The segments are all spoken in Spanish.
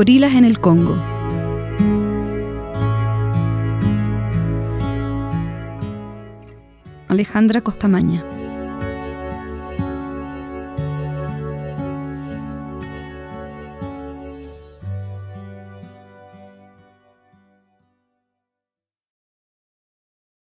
gorilas en el Congo. Alejandra Costamaña.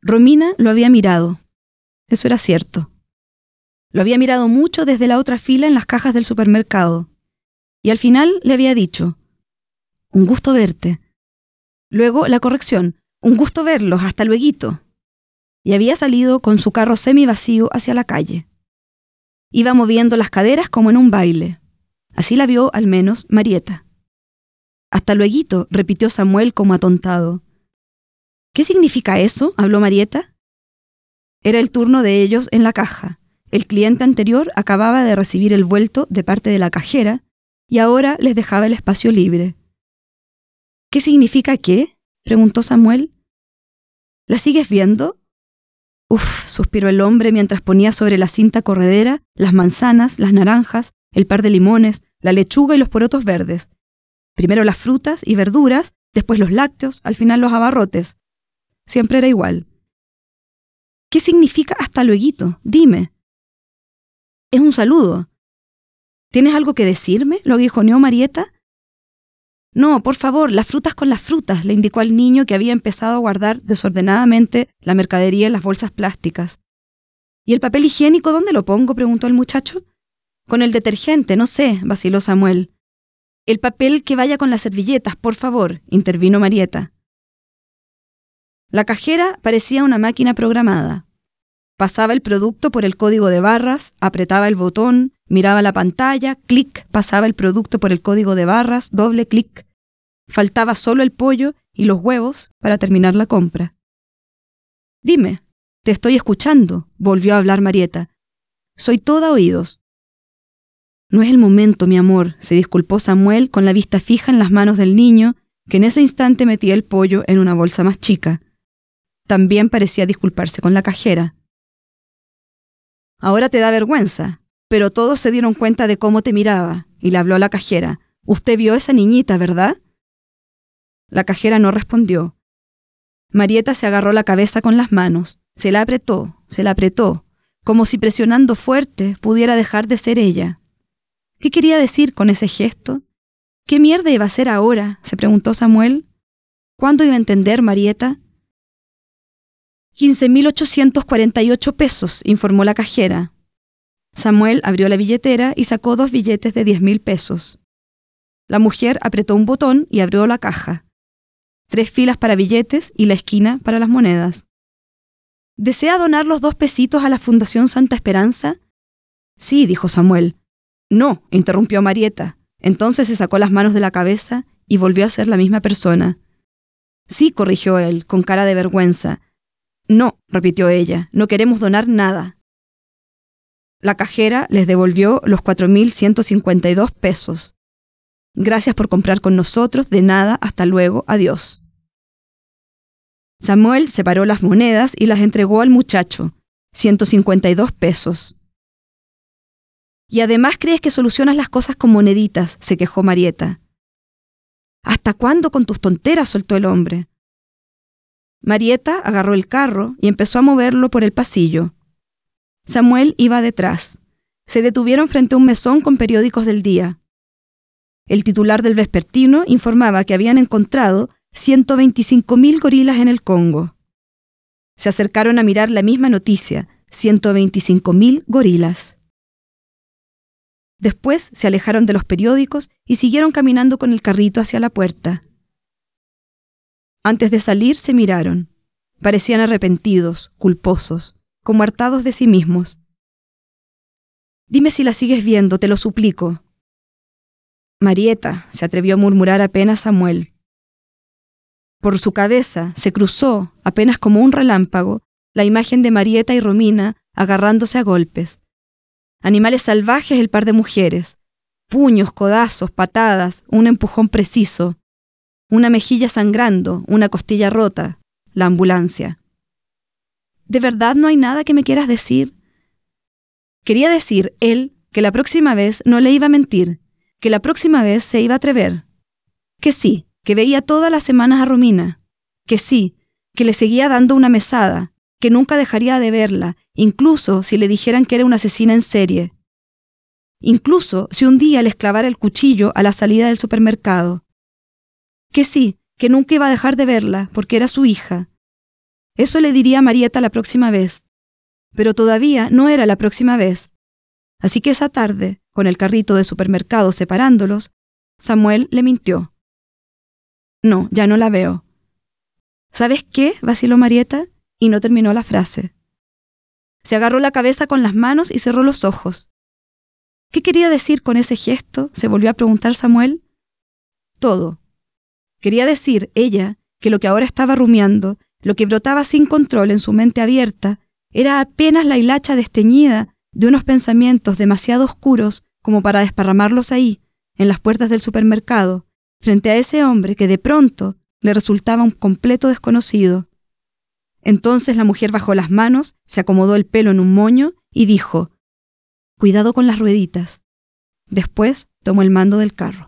Romina lo había mirado. Eso era cierto. Lo había mirado mucho desde la otra fila en las cajas del supermercado. Y al final le había dicho, un gusto verte. Luego la corrección, un gusto verlos, hasta luego. Y había salido con su carro semi vacío hacia la calle. Iba moviendo las caderas como en un baile. Así la vio al menos Marieta. Hasta luego, repitió Samuel como atontado. ¿Qué significa eso? habló Marieta. Era el turno de ellos en la caja. El cliente anterior acababa de recibir el vuelto de parte de la cajera y ahora les dejaba el espacio libre. ¿Qué significa qué? preguntó Samuel. ¿La sigues viendo? Uf, suspiró el hombre mientras ponía sobre la cinta corredera las manzanas, las naranjas, el par de limones, la lechuga y los porotos verdes. Primero las frutas y verduras, después los lácteos, al final los abarrotes. Siempre era igual. ¿Qué significa hasta luego? Dime. Es un saludo. ¿Tienes algo que decirme? lo aguijoneó Marieta. No, por favor, las frutas con las frutas, le indicó al niño que había empezado a guardar desordenadamente la mercadería en las bolsas plásticas. ¿Y el papel higiénico dónde lo pongo? preguntó el muchacho. Con el detergente, no sé, vaciló Samuel. El papel que vaya con las servilletas, por favor, intervino Marieta. La cajera parecía una máquina programada. Pasaba el producto por el código de barras, apretaba el botón, miraba la pantalla, clic, pasaba el producto por el código de barras, doble clic. Faltaba solo el pollo y los huevos para terminar la compra. Dime, te estoy escuchando, volvió a hablar Marieta. Soy toda oídos. No es el momento, mi amor, se disculpó Samuel con la vista fija en las manos del niño, que en ese instante metía el pollo en una bolsa más chica. También parecía disculparse con la cajera. Ahora te da vergüenza, pero todos se dieron cuenta de cómo te miraba, y le habló a la cajera. Usted vio a esa niñita, ¿verdad? La cajera no respondió. Marieta se agarró la cabeza con las manos, se la apretó, se la apretó, como si presionando fuerte pudiera dejar de ser ella. ¿Qué quería decir con ese gesto? ¿Qué mierda iba a hacer ahora? se preguntó Samuel. ¿Cuándo iba a entender Marieta? 15.848 pesos, informó la cajera. Samuel abrió la billetera y sacó dos billetes de 10.000 pesos. La mujer apretó un botón y abrió la caja. Tres filas para billetes y la esquina para las monedas. ¿Desea donar los dos pesitos a la Fundación Santa Esperanza? Sí, dijo Samuel. No, interrumpió Marieta. Entonces se sacó las manos de la cabeza y volvió a ser la misma persona. Sí, corrigió él, con cara de vergüenza. No, repitió ella, no queremos donar nada. La cajera les devolvió los 4.152 pesos. Gracias por comprar con nosotros, de nada, hasta luego, adiós. Samuel separó las monedas y las entregó al muchacho, 152 pesos. Y además crees que solucionas las cosas con moneditas, se quejó Marieta. ¿Hasta cuándo con tus tonteras? soltó el hombre. Marieta agarró el carro y empezó a moverlo por el pasillo. Samuel iba detrás. Se detuvieron frente a un mesón con periódicos del día. El titular del vespertino informaba que habían encontrado 125.000 gorilas en el Congo. Se acercaron a mirar la misma noticia, 125.000 gorilas. Después se alejaron de los periódicos y siguieron caminando con el carrito hacia la puerta. Antes de salir se miraron. Parecían arrepentidos, culposos, como hartados de sí mismos. Dime si la sigues viendo, te lo suplico. Marieta, se atrevió a murmurar apenas Samuel. Por su cabeza se cruzó, apenas como un relámpago, la imagen de Marieta y Romina agarrándose a golpes. Animales salvajes el par de mujeres, puños, codazos, patadas, un empujón preciso, una mejilla sangrando, una costilla rota, la ambulancia. ¿De verdad no hay nada que me quieras decir? Quería decir él que la próxima vez no le iba a mentir, que la próxima vez se iba a atrever. Que sí, que veía todas las semanas a Romina. Que sí, que le seguía dando una mesada, que nunca dejaría de verla, incluso si le dijeran que era una asesina en serie. Incluso si un día les clavara el cuchillo a la salida del supermercado. Que sí, que nunca iba a dejar de verla, porque era su hija. Eso le diría a Marieta la próxima vez. Pero todavía no era la próxima vez. Así que esa tarde, con el carrito de supermercado separándolos, Samuel le mintió. No, ya no la veo. ¿Sabes qué? vaciló Marieta y no terminó la frase. Se agarró la cabeza con las manos y cerró los ojos. ¿Qué quería decir con ese gesto? se volvió a preguntar Samuel. Todo. Quería decir, ella, que lo que ahora estaba rumiando, lo que brotaba sin control en su mente abierta, era apenas la hilacha desteñida de unos pensamientos demasiado oscuros como para desparramarlos ahí, en las puertas del supermercado, frente a ese hombre que de pronto le resultaba un completo desconocido. Entonces la mujer bajó las manos, se acomodó el pelo en un moño y dijo, Cuidado con las rueditas. Después tomó el mando del carro.